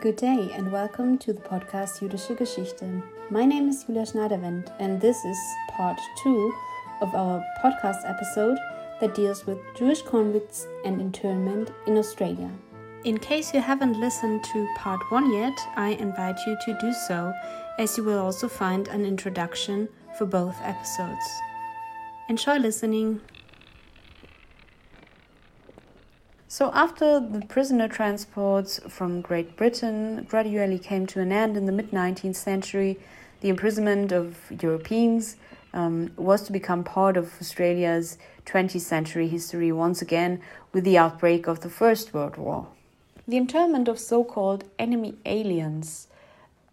Good day and welcome to the podcast Jüdische Geschichte. My name is Julia Schneiderwind and this is part two of our podcast episode that deals with Jewish convicts and internment in Australia. In case you haven't listened to part one yet, I invite you to do so, as you will also find an introduction for both episodes. Enjoy listening. So, after the prisoner transports from Great Britain gradually came to an end in the mid 19th century, the imprisonment of Europeans um, was to become part of Australia's 20th century history once again with the outbreak of the First World War. The internment of so called enemy aliens,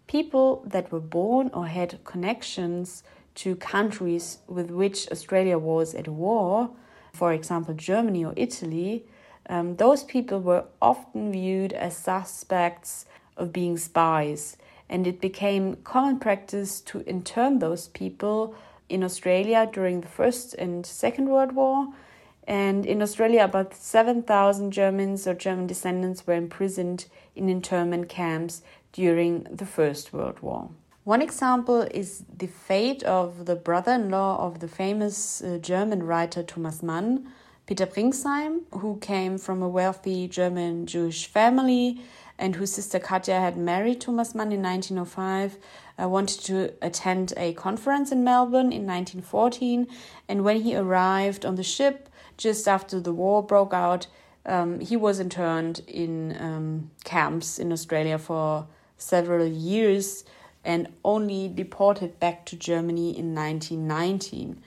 people that were born or had connections to countries with which Australia was at war, for example, Germany or Italy, um, those people were often viewed as suspects of being spies, and it became common practice to intern those people in Australia during the First and Second World War. And in Australia, about 7,000 Germans or German descendants were imprisoned in internment camps during the First World War. One example is the fate of the brother in law of the famous uh, German writer Thomas Mann, Peter Pringsheim, who came from a wealthy German Jewish family and whose sister Katja had married Thomas Mann in 1905, uh, wanted to attend a conference in Melbourne in 1914. And when he arrived on the ship just after the war broke out, um, he was interned in um, camps in Australia for several years and only deported back to Germany in 1919.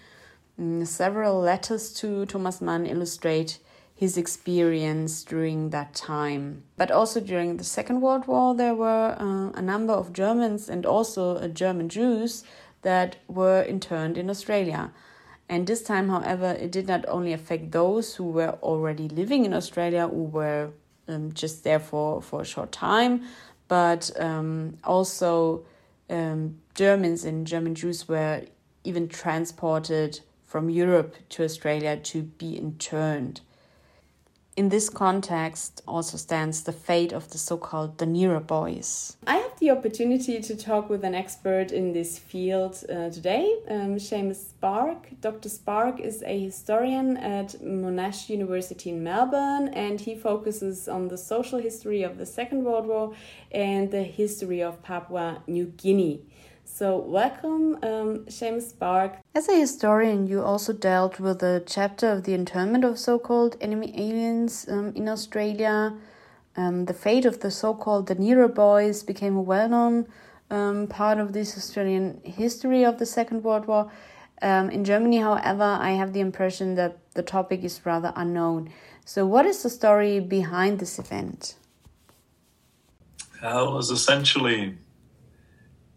Mm, several letters to Thomas Mann illustrate his experience during that time. But also during the Second World War, there were uh, a number of Germans and also uh, German Jews that were interned in Australia. And this time, however, it did not only affect those who were already living in Australia, who were um, just there for, for a short time, but um, also um, Germans and German Jews were even transported from Europe to Australia to be interned. In this context also stands the fate of the so called Dunera boys. I have the opportunity to talk with an expert in this field uh, today, um, Seumas Spark. Dr. Spark is a historian at Monash University in Melbourne and he focuses on the social history of the Second World War and the history of Papua New Guinea. So, welcome, um, Seumas Spark. As a historian, you also dealt with a chapter of the internment of so called enemy aliens um, in Australia. Um, the fate of the so called Dunera boys became a well known um, part of this Australian history of the Second World War. Um, in Germany, however, I have the impression that the topic is rather unknown. So, what is the story behind this event? Uh, it was essentially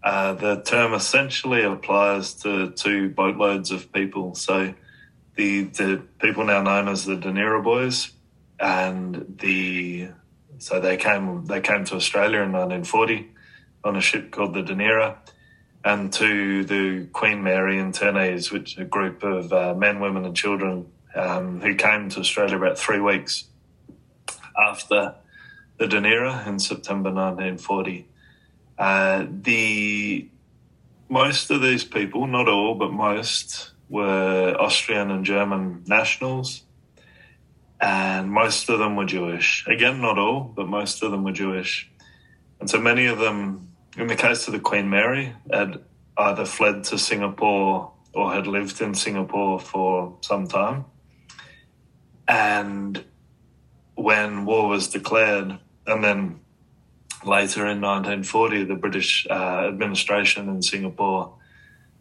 uh, the term essentially applies to two boatloads of people. So the the people now known as the Dunera Boys, and the so they came they came to Australia in 1940 on a ship called the Dunera, and to the Queen Mary internees, which a group of uh, men, women, and children um, who came to Australia about three weeks after the Dunera in September 1940. Uh, the most of these people, not all, but most, were Austrian and German nationals, and most of them were Jewish. Again, not all, but most of them were Jewish. And so many of them, in the case of the Queen Mary, had either fled to Singapore or had lived in Singapore for some time. And when war was declared, and then later in 1940, the British uh, administration in Singapore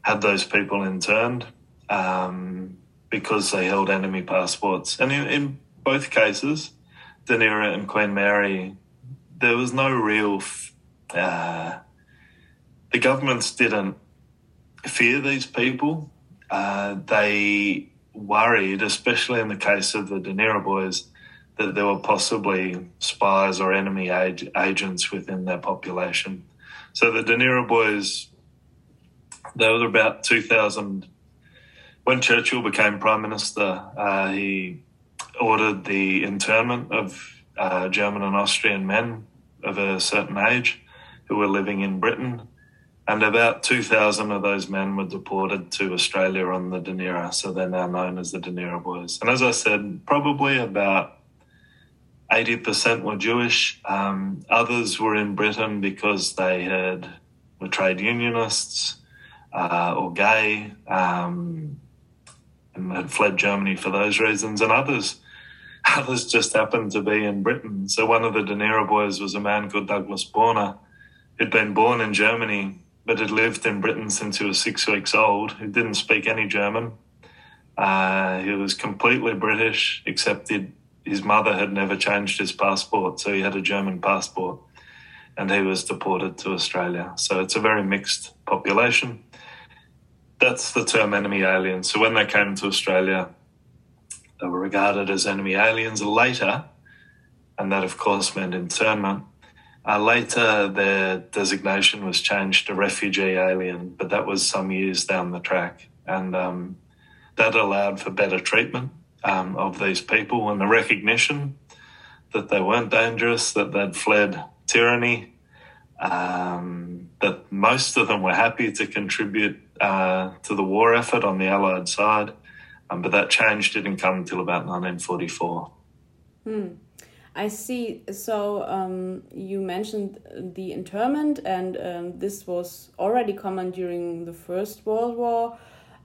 had those people interned um, because they held enemy passports. And in, in both cases, Dunera and Queen Mary, there was no real. Uh, the governments didn't fear these people. Uh, they worried, especially in the case of the Dunera boys, that there were possibly spies or enemy ag- agents within their population. So the Dunera boys, there were about 2,000. When Churchill became prime minister, uh, he ordered the internment of uh, German and Austrian men of a certain age who were living in Britain. And about 2,000 of those men were deported to Australia on the Dunera. So they're now known as the Dunera Boys. And as I said, probably about 80% were Jewish. Um, others were in Britain because they had were trade unionists uh, or gay um, and had fled Germany for those reasons. And others others just happened to be in Britain. So one of the Dunera boys was a man called Douglas Borner, who'd been born in Germany but had lived in Britain since he was six weeks old. He didn't speak any German. Uh, he was completely British, except he'd his mother had never changed his passport, so he had a German passport, and he was deported to Australia. So it's a very mixed population. That's the term enemy aliens. So when they came to Australia, they were regarded as enemy aliens later, and that of course meant internment. Uh, later, their designation was changed to refugee alien, but that was some years down the track, and um, that allowed for better treatment um, of these people and the recognition that they weren't dangerous, that they'd fled tyranny, um, that most of them were happy to contribute uh, to the war effort on the Allied side. Um, but that change didn't come until about 1944. Hmm. I see. So um, you mentioned the internment, and um, this was already common during the First World War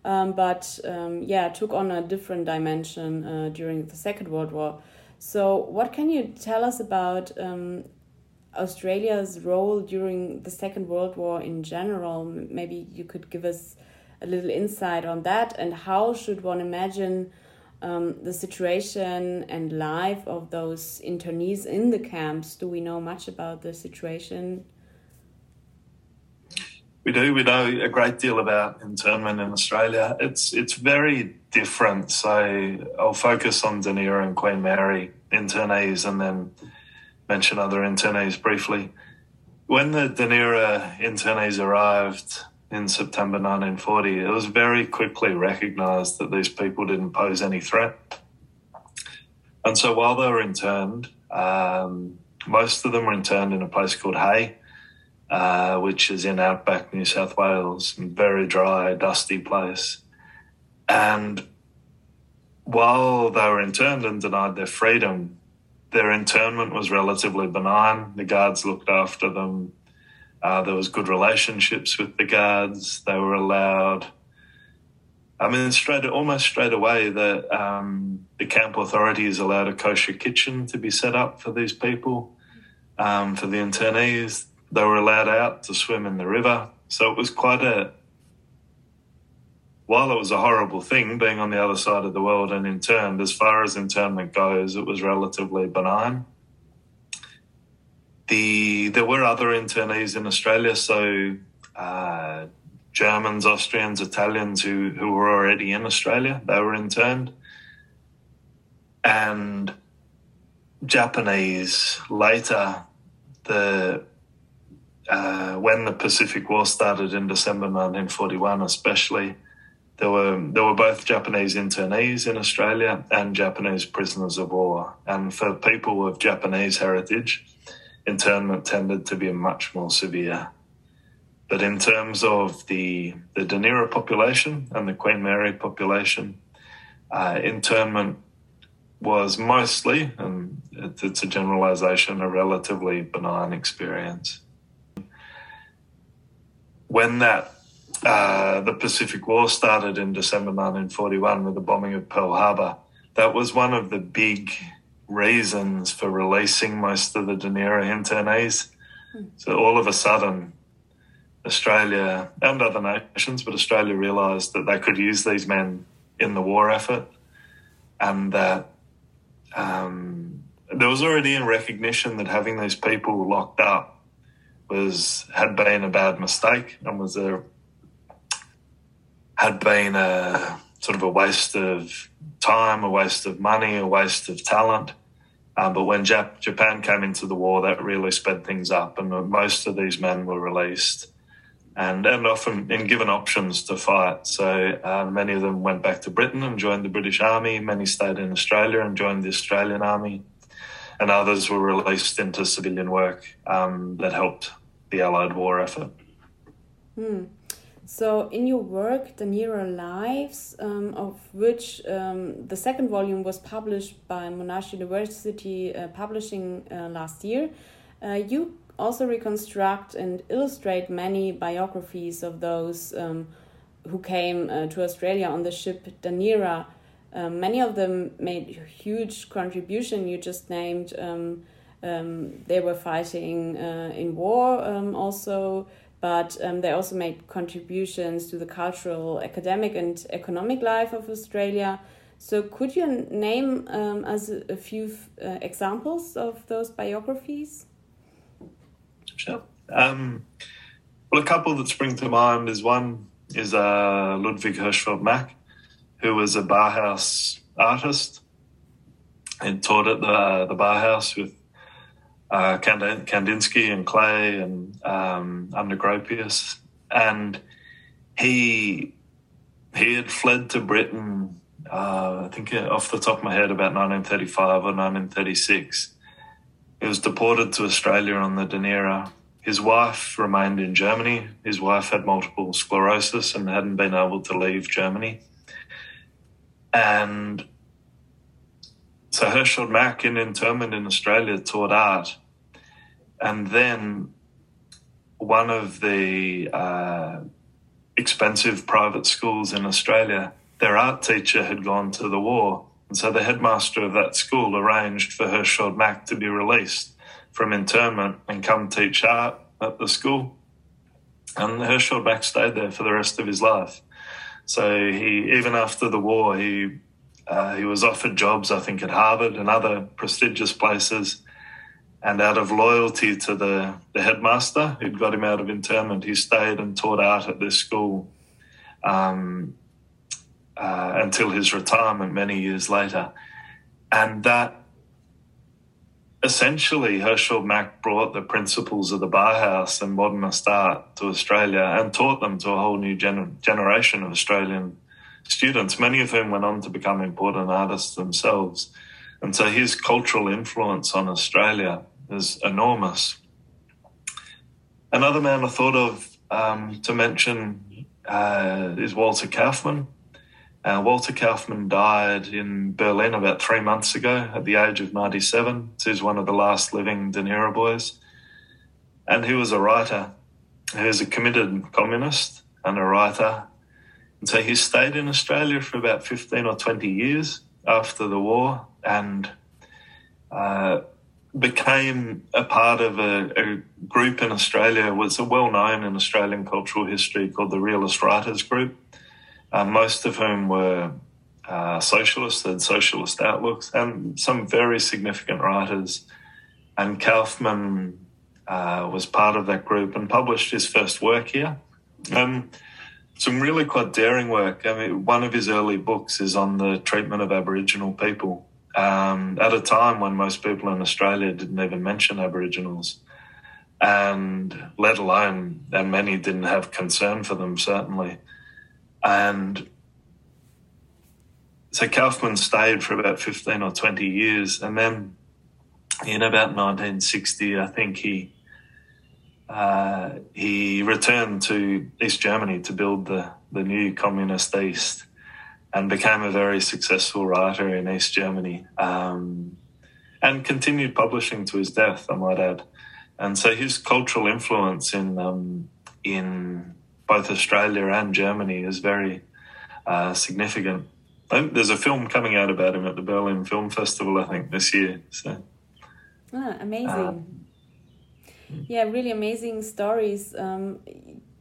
um, but um, yeah, took on a different dimension uh, during the Second World War. So, what can you tell us about um, Australia's role during the Second World War in general? Maybe you could give us a little insight on that, and how should one imagine um, the situation and life of those internees in the camps? Do we know much about the situation? We do. We know a great deal about internment in Australia. It's it's very different. So I'll focus on Dunera and Queen Mary internees, and then mention other internees briefly. When the Dunera internees arrived in September 1940, it was very quickly recognised that these people didn't pose any threat. And so while they were interned, um, most of them were interned in a place called Hay, uh, which is in outback New South Wales, very dry, dusty place. And while they were interned and denied their freedom, their internment was relatively benign. The guards looked after them. Uh, there was good relationships with the guards. They were allowed. I mean, straight almost straight away, the um, the camp authorities allowed a kosher kitchen to be set up for these people, um, for the internees. They were allowed out to swim in the river. So it was quite a, while it was a horrible thing being on the other side of the world and interned, as far as internment goes, it was relatively benign. The there were other internees in Australia, so uh, Germans, Austrians, Italians who who were already in Australia, they were interned, and Japanese later. The uh, when the Pacific War started in December 1941, especially, there were there were both Japanese internees in Australia and Japanese prisoners of war. And for people of Japanese heritage, internment tended to be much more severe. But in terms of the the Dunera population and the Queen Mary population, uh, internment was mostly, and it's a generalisation, a relatively benign experience when that uh, the Pacific War started in December 1941 with the bombing of Pearl Harbor, that was one of the big reasons for releasing most of the Dunera internees. Mm. So all of a sudden, Australia and other nations, but Australia realised that they could use these men in the war effort, and that um, there was already a recognition that having these people locked up was had been a bad mistake and was a had been a sort of a waste of time, a waste of money, a waste of talent. Um, but when Jap- Japan came into the war, that really sped things up, and most of these men were released, and and often in given options to fight. So uh, many of them went back to Britain and joined the British Army. Many stayed in Australia and joined the Australian Army. And others were released into civilian work um, that helped the Allied war effort. Hmm. So, in your work, Dunera Lives, um, of which um, the second volume was published by Monash University uh, Publishing uh, last year, uh, you also reconstruct and illustrate many biographies of those um, who came uh, to Australia on the ship Dunera. Um, many of them made a huge contribution. You just named um, um, they were fighting uh, in war also but um, they also made contributions to the cultural, academic, and economic life of Australia. So, could you name um, us a few uh, examples of those biographies? Sure. Um, well, a couple that spring to mind is one is uh, Ludwig Hirschfeld Mack, who was a Bauhaus artist and taught at the the Bauhaus with uh, Kandinsky and Klee and um, under Gropius, and he he had fled to Britain. Uh, I think off the top of my head, about 1935 or 1936. He was deported to Australia on the Dunera. His wife remained in Germany. His wife had multiple sclerosis and hadn't been able to leave Germany. And so Hirschfeld Mack in internment in Australia taught art. And then one of the uh, expensive private schools in Australia, their art teacher had gone to the war. And so the headmaster of that school arranged for Hirschfeld Mack to be released from internment and come teach art at the school. And Hirschfeld Mack stayed there for the rest of his life. So he, even after the war, he uh, he was offered jobs, I think, at Harvard and other prestigious places. And out of loyalty to the, the headmaster who'd got him out of internment, he stayed and taught art at this school um, uh, until his retirement many years later. And that essentially, Hirschfeld Mack brought the principles of the Bauhaus and modernist art to Australia and taught them to a whole new gener- generation of Australian students, many of whom went on to become important artists themselves. And so his cultural influence on Australia is enormous. Another man I thought of um, to mention uh, is Walter Kaufmann. Uh, Walter Kaufmann died in Berlin about three months ago at the age of 97. So he's one of the last living Dunera boys. And he was a writer. He was a committed communist and a writer and so he stayed in Australia for about 15 or 20 years after the war and uh, became a part of a, a, group in Australia, was well known in Australian cultural history called the Realist Writers Group, uh, most of whom were uh, socialists, had socialist outlooks, and some very significant writers. And Kaufmann uh, was part of that group and published his first work here. Um, some really quite daring work. I mean, one of his early books is on the treatment of Aboriginal people um, at a time when most people in Australia didn't even mention Aboriginals, and let alone, and many didn't have concern for them, certainly. And so Kaufmann stayed for about 15 or 20 years, and then in about 1960, I think he uh, he returned to East Germany to build the, the new communist East and became a very successful writer in East Germany um, and continued publishing to his death, I might add. And so his cultural influence in, um, in both Australia and Germany is very uh, significant. There's a film coming out about him at the Berlin Film Festival, I think, this year. So, ah, amazing. Um, yeah, really amazing stories. Um,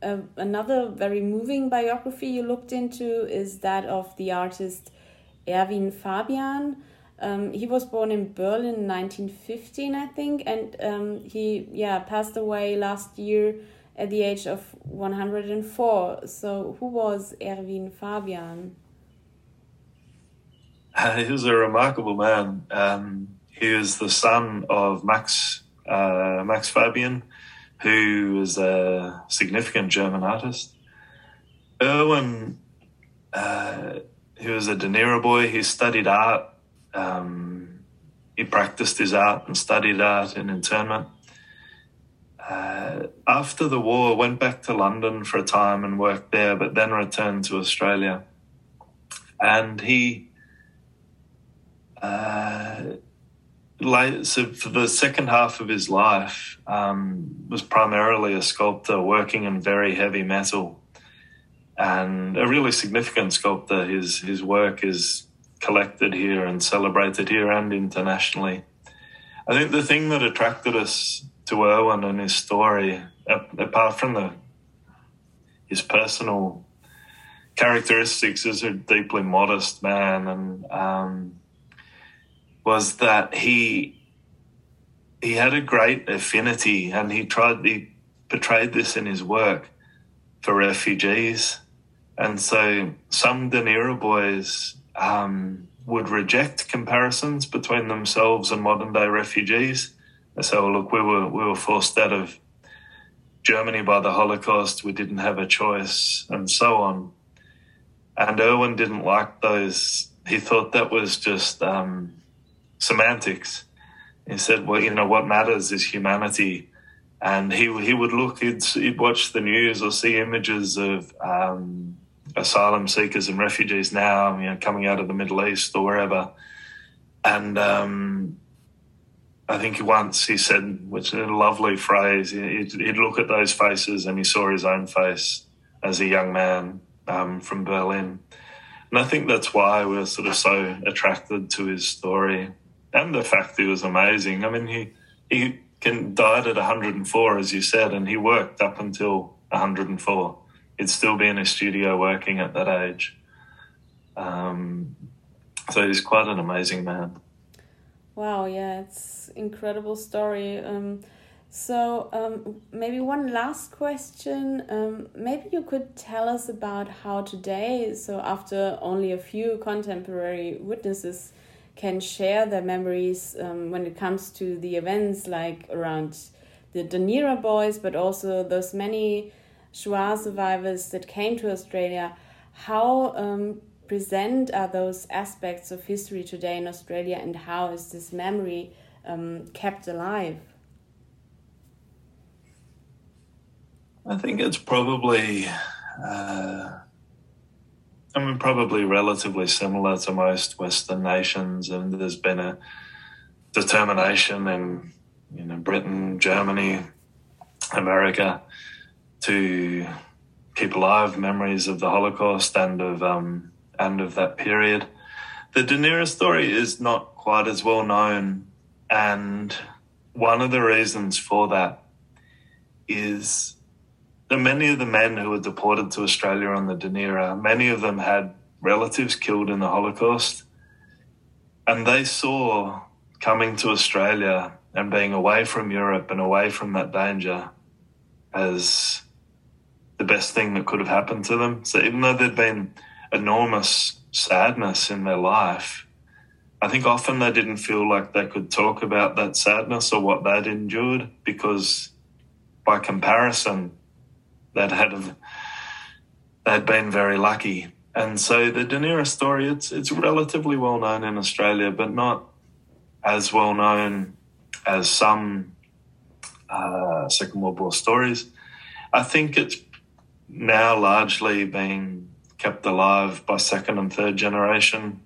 uh, another very moving biography you looked into is that of the artist Erwin Fabian. Um, he was born in Berlin in 1915, I think, and um, he yeah passed away last year at the age of 104. So, who was Erwin Fabian? He was a remarkable man. Um, he was the son of Max uh, Max Fabian, who is a significant German artist. Erwin, uh, he was a Dunera boy. He studied art um, he practiced his art and studied art in internment. Uh, after the war, went back to London for a time and worked there, but then returned to Australia. And he, uh, so for the second half of his life, um, was primarily a sculptor working in very heavy metal, and a really significant sculptor. His his work is collected here and celebrated here and internationally. I think the thing that attracted us to Erwin and his story, apart from the his personal characteristics as a deeply modest man, and um, was that he he had a great affinity, and he tried he portrayed this in his work for refugees, and so some Dunera boys um, would reject comparisons between themselves and modern day refugees. "Well, look, we were we were forced out of Germany by the Holocaust. We didn't have a choice, and so on." And Erwin didn't like those. He thought that was just um, semantics. He said, "Well, you know, what matters is humanity." And he he would look, he'd, he'd watch the news or see images of um, asylum seekers and refugees now, you know, coming out of the Middle East or wherever. And um, I think once he said, which is a lovely phrase, he'd, he'd, look at those faces and he saw his own face as a young man um, from Berlin. And I think that's why we're sort of so attracted to his story and the fact he was amazing. I mean, he he can, died at 104, as you said, and he worked up until 104 he'd still be in a studio working at that age. Um, so he's quite an amazing man. Wow, yeah, it's incredible story. Um, so um, maybe one last question. Um, maybe you could tell us about how today, so after only a few contemporary witnesses can share their memories um, when it comes to the events like around the Dunera boys, but also those many Shoah survivors that came to Australia, how um, present are those aspects of history today in Australia and how is this memory um, kept alive? I think it's probably, uh, I mean, probably relatively similar to most Western nations, and there's been a determination in, you know, Britain, Germany, America to keep alive memories of the Holocaust and of um, and of that period. The Dunera story is not quite as well known, and one of the reasons for that is that many of the men who were deported to Australia on the Dunera, many of them had relatives killed in the Holocaust, and they saw coming to Australia and being away from Europe and away from that danger as the best thing that could have happened to them. So even though there'd been enormous sadness in their life, I think often they didn't feel like they could talk about that sadness or what they'd endured because, by comparison, they'd had they'd been very lucky. And so the Dunera story, it's it's relatively well known in Australia, but not as well known as some uh, Second World War stories. I think it's now largely being kept alive by second and third generation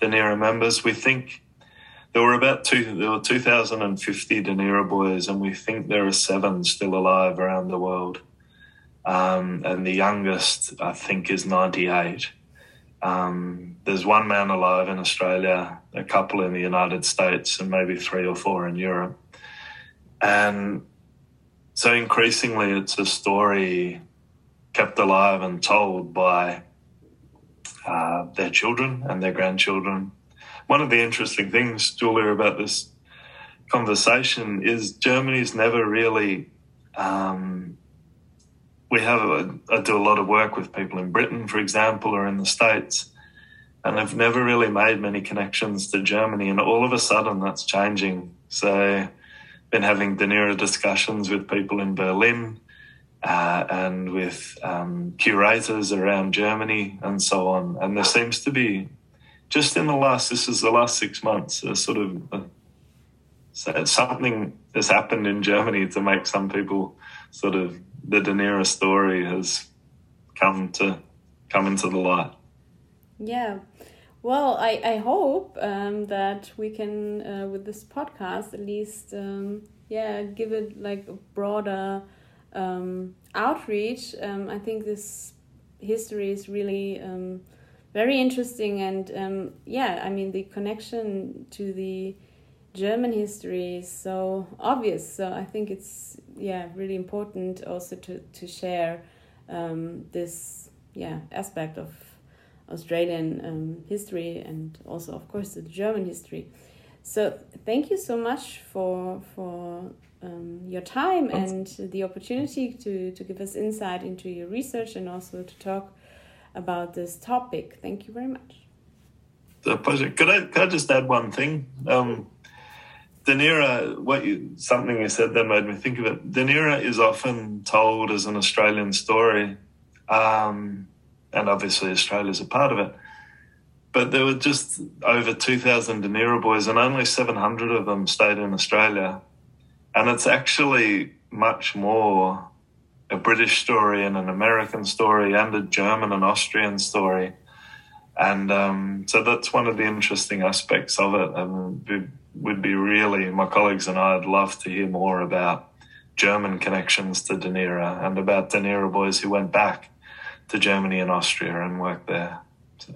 Dunera members. We think there were about two, there were 2,050 Dunera boys, and we think there are seven still alive around the world. Um, and the youngest, I think, is 98. Um, there's one man alive in Australia, a couple in the United States, and maybe three or four in Europe. And so increasingly, it's a story kept alive and told by uh, their children and their grandchildren. One of the interesting things, Julia, about this conversation is Germany's never really. Um, we have a, I do a lot of work with people in Britain, for example, or in the States, and I've never really made many connections to Germany. And all of a sudden, that's changing. So been having Dunera discussions with people in Berlin uh, and with um, curators around Germany and so on. And there seems to be just in the last, this is the last six months, a sort of a, something has happened in Germany to make some people sort of the Dunera story has come to come into the light. Yeah. Well, I, I hope um, that we can, uh, with this podcast, at least, um, yeah, give it like a broader um, outreach. Um, I think this history is really um, very interesting, and um, yeah, I mean, the connection to the German history is so obvious. So I think it's, yeah, really important also to, to share this, yeah, aspect of Australian um, history and also, of course, the German history. So thank you so much for for um, your time and the opportunity to to give us insight into your research and also to talk about this topic. Thank you very much. The pleasure. Could I could I just add one thing? Um, Dunera, what you something you said that made me think of it. Dunera is often told as an Australian story. Um, and obviously Australia's a part of it. But there were just over 2,000 Dunera boys, and only 700 of them stayed in Australia. And it's actually much more a British story and an American story and a German and Austrian story. And um, so that's one of the interesting aspects of it. And it would be really, my colleagues and I would love to hear more about German connections to Dunera and about Dunera boys who went back to Germany and Austria and worked there. So.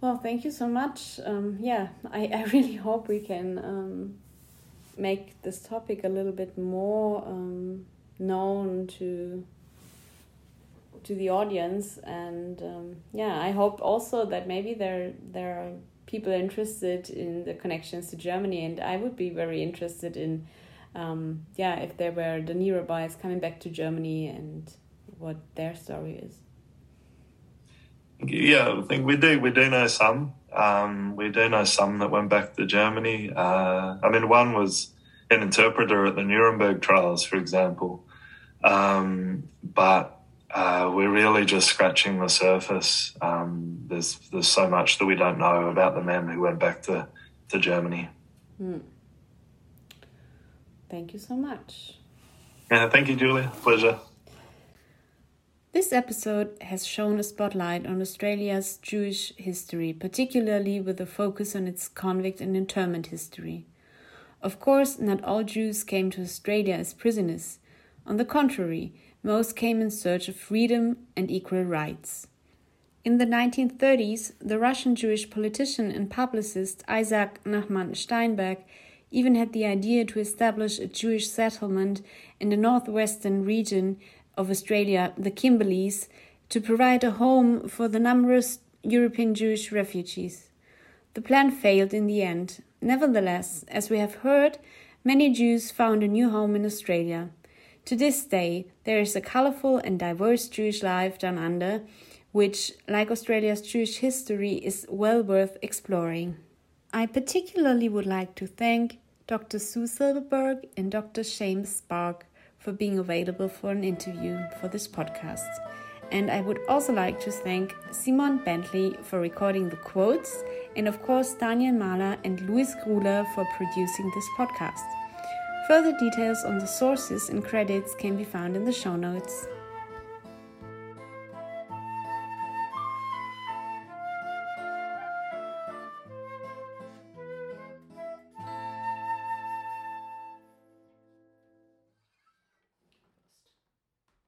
Well, thank you so much. Um, yeah, I, I really hope we can um, make this topic a little bit more um, known to to the audience, and um, yeah, I hope also that maybe there there are people interested in the connections to Germany, and I would be very interested in. Um, yeah, if there were Dunera boys coming back to Germany and what their story is. Yeah, I think we do. We do know some. Um, we do know some that went back to Germany. Uh, I mean, one was an interpreter at the Nuremberg trials, for example. Um, but uh, we're really just scratching the surface. Um, there's there's so much that we don't know about the men who went back to to Germany. Hmm. Thank you so much. Yeah, thank you, Julia. Pleasure. This episode has shown a spotlight on Australia's Jewish history, particularly with a focus on its convict and internment history. Of course, not all Jews came to Australia as prisoners. On the contrary, most came in search of freedom and equal rights. In the 1930s, the Russian Jewish politician and publicist Isaac Nachman Steinberg even had the idea to establish a Jewish settlement in the northwestern region of Australia, the Kimberleys, to provide a home for the numerous European Jewish refugees. The plan failed in the end. Nevertheless, as we have heard, many Jews found a new home in Australia. To this day, there is a colorful and diverse Jewish life down under, which, like Australia's Jewish history, is well worth exploring. I particularly would like to thank Dr. Sue Silverberg and Dr. James Spark for being available for an interview for this podcast. And I would also like to thank Simon Bentley for recording the quotes, and of course, Daniel Mahler and Luis Gruler for producing this podcast. Further details on the sources and credits can be found in the show notes.